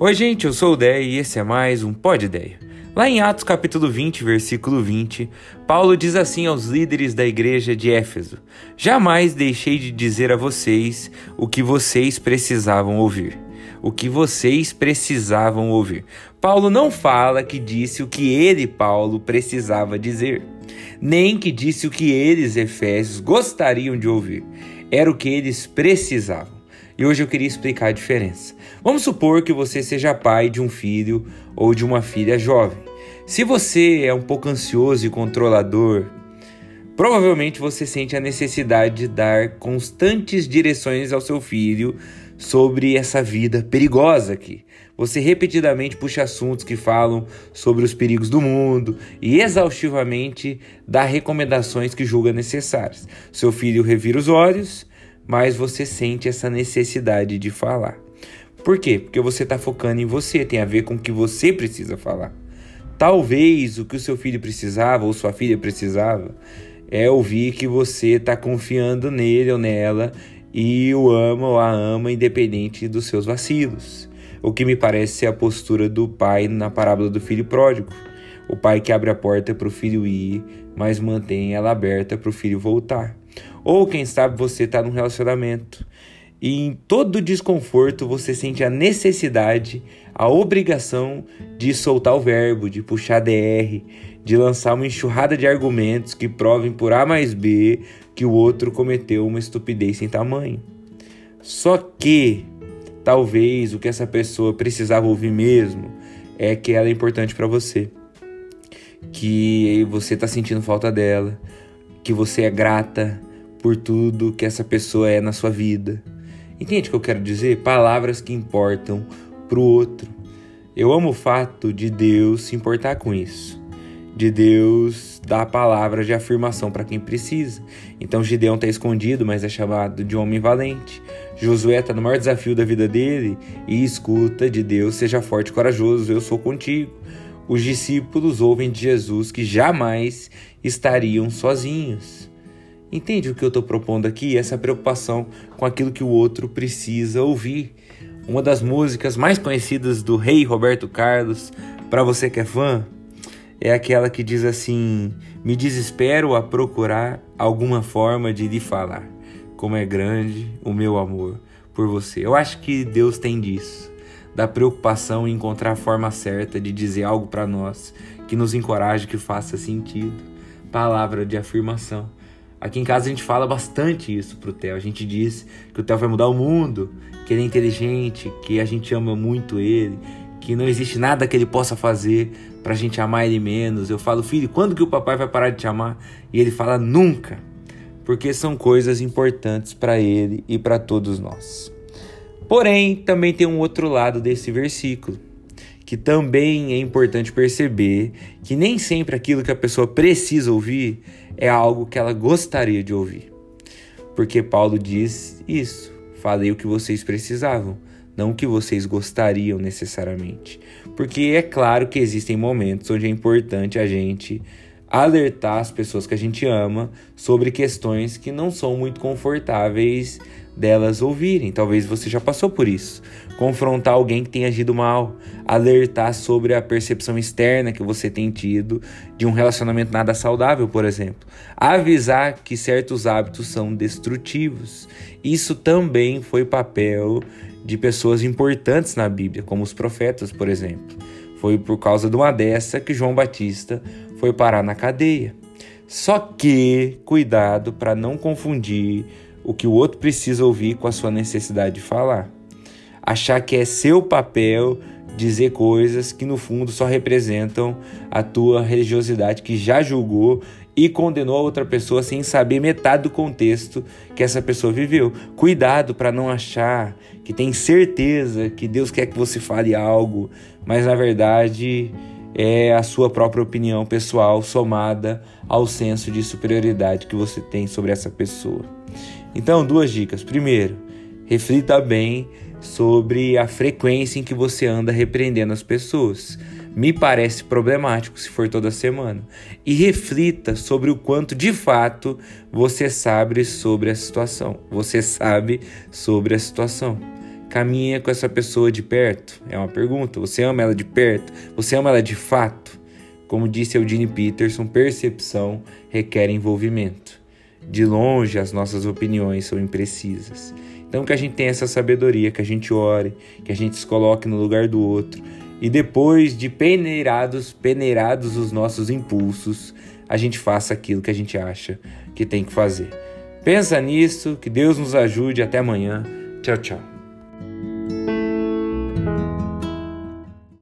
Oi, gente, eu sou o Dé e esse é mais um Pod Ideia. Lá em Atos capítulo 20, versículo 20, Paulo diz assim aos líderes da igreja de Éfeso: Jamais deixei de dizer a vocês o que vocês precisavam ouvir. O que vocês precisavam ouvir. Paulo não fala que disse o que ele, Paulo, precisava dizer, nem que disse o que eles, Efésios, gostariam de ouvir. Era o que eles precisavam. E hoje eu queria explicar a diferença. Vamos supor que você seja pai de um filho ou de uma filha jovem. Se você é um pouco ansioso e controlador, provavelmente você sente a necessidade de dar constantes direções ao seu filho sobre essa vida perigosa aqui. Você repetidamente puxa assuntos que falam sobre os perigos do mundo e exaustivamente dá recomendações que julga necessárias. Seu filho revira os olhos, mas você sente essa necessidade de falar. Por quê? Porque você está focando em você, tem a ver com o que você precisa falar. Talvez o que o seu filho precisava ou sua filha precisava é ouvir que você está confiando nele ou nela e o ama ou a ama independente dos seus vacilos. O que me parece ser a postura do pai na parábola do filho pródigo. O pai que abre a porta para o filho ir, mas mantém ela aberta para o filho voltar. Ou quem sabe você está num relacionamento e em todo desconforto você sente a necessidade, a obrigação de soltar o verbo, de puxar DR, de lançar uma enxurrada de argumentos que provem por A mais B que o outro cometeu uma estupidez sem tamanho. Só que talvez o que essa pessoa precisava ouvir mesmo é que ela é importante para você, que você está sentindo falta dela, que você é grata por tudo que essa pessoa é na sua vida Entende o que eu quero dizer? Palavras que importam para o outro. Eu amo o fato de Deus se importar com isso, de Deus dar palavras de afirmação para quem precisa. Então Gideão está escondido, mas é chamado de homem valente. Josué está no maior desafio da vida dele e escuta de Deus: seja forte e corajoso, eu sou contigo. Os discípulos ouvem de Jesus que jamais estariam sozinhos. Entende o que eu estou propondo aqui? Essa preocupação com aquilo que o outro precisa ouvir. Uma das músicas mais conhecidas do rei Roberto Carlos, para você que é fã, é aquela que diz assim: Me desespero a procurar alguma forma de lhe falar, como é grande o meu amor por você. Eu acho que Deus tem disso, da preocupação em encontrar a forma certa de dizer algo para nós que nos encoraje, que faça sentido. Palavra de afirmação. Aqui em casa a gente fala bastante isso pro Theo. A gente diz que o Theo vai mudar o mundo, que ele é inteligente, que a gente ama muito ele, que não existe nada que ele possa fazer pra gente amar ele menos. Eu falo, filho, quando que o papai vai parar de te amar? E ele fala, nunca. Porque são coisas importantes para ele e para todos nós. Porém, também tem um outro lado desse versículo, que também é importante perceber que nem sempre aquilo que a pessoa precisa ouvir é algo que ela gostaria de ouvir. Porque Paulo diz isso: falei o que vocês precisavam, não o que vocês gostariam necessariamente. Porque é claro que existem momentos onde é importante a gente alertar as pessoas que a gente ama sobre questões que não são muito confortáveis delas ouvirem. Talvez você já passou por isso. Confrontar alguém que tem agido mal, alertar sobre a percepção externa que você tem tido de um relacionamento nada saudável, por exemplo. Avisar que certos hábitos são destrutivos. Isso também foi papel de pessoas importantes na Bíblia, como os profetas, por exemplo. Foi por causa de uma dessa que João Batista foi parar na cadeia. Só que cuidado para não confundir o que o outro precisa ouvir com a sua necessidade de falar. Achar que é seu papel dizer coisas que no fundo só representam a tua religiosidade que já julgou e condenou a outra pessoa sem saber metade do contexto que essa pessoa viveu. Cuidado para não achar que tem certeza que Deus quer que você fale algo, mas na verdade é a sua própria opinião pessoal somada ao senso de superioridade que você tem sobre essa pessoa. Então, duas dicas. Primeiro, reflita bem sobre a frequência em que você anda repreendendo as pessoas. Me parece problemático se for toda semana. E reflita sobre o quanto de fato você sabe sobre a situação. Você sabe sobre a situação. Caminha com essa pessoa de perto? É uma pergunta. Você ama ela de perto? Você ama ela de fato? Como disse Eugene Peterson, percepção requer envolvimento. De longe, as nossas opiniões são imprecisas. Então, que a gente tenha essa sabedoria, que a gente ore, que a gente se coloque no lugar do outro. E depois de peneirados, peneirados os nossos impulsos, a gente faça aquilo que a gente acha que tem que fazer. Pensa nisso, que Deus nos ajude. Até amanhã. Tchau, tchau.